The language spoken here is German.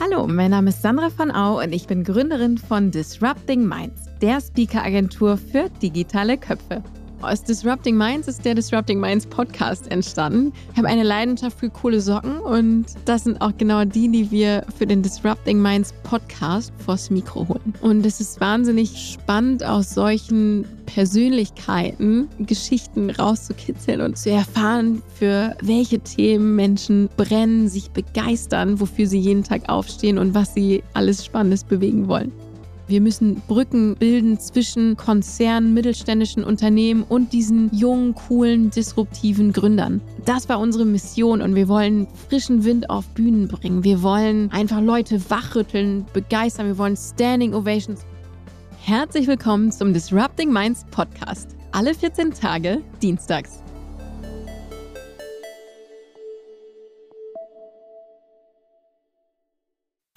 Hallo, mein Name ist Sandra von Au und ich bin Gründerin von Disrupting Minds, der Speaker-Agentur für digitale Köpfe. Aus Disrupting Minds ist der Disrupting Minds Podcast entstanden. Ich habe eine Leidenschaft für coole Socken und das sind auch genau die, die wir für den Disrupting Minds Podcast vors Mikro holen. Und es ist wahnsinnig spannend, aus solchen Persönlichkeiten Geschichten rauszukitzeln und zu erfahren, für welche Themen Menschen brennen, sich begeistern, wofür sie jeden Tag aufstehen und was sie alles Spannendes bewegen wollen. Wir müssen Brücken bilden zwischen Konzernen, mittelständischen Unternehmen und diesen jungen, coolen, disruptiven Gründern. Das war unsere Mission und wir wollen frischen Wind auf Bühnen bringen. Wir wollen einfach Leute wachrütteln, begeistern. Wir wollen Standing Ovations. Herzlich willkommen zum Disrupting Minds Podcast. Alle 14 Tage, dienstags.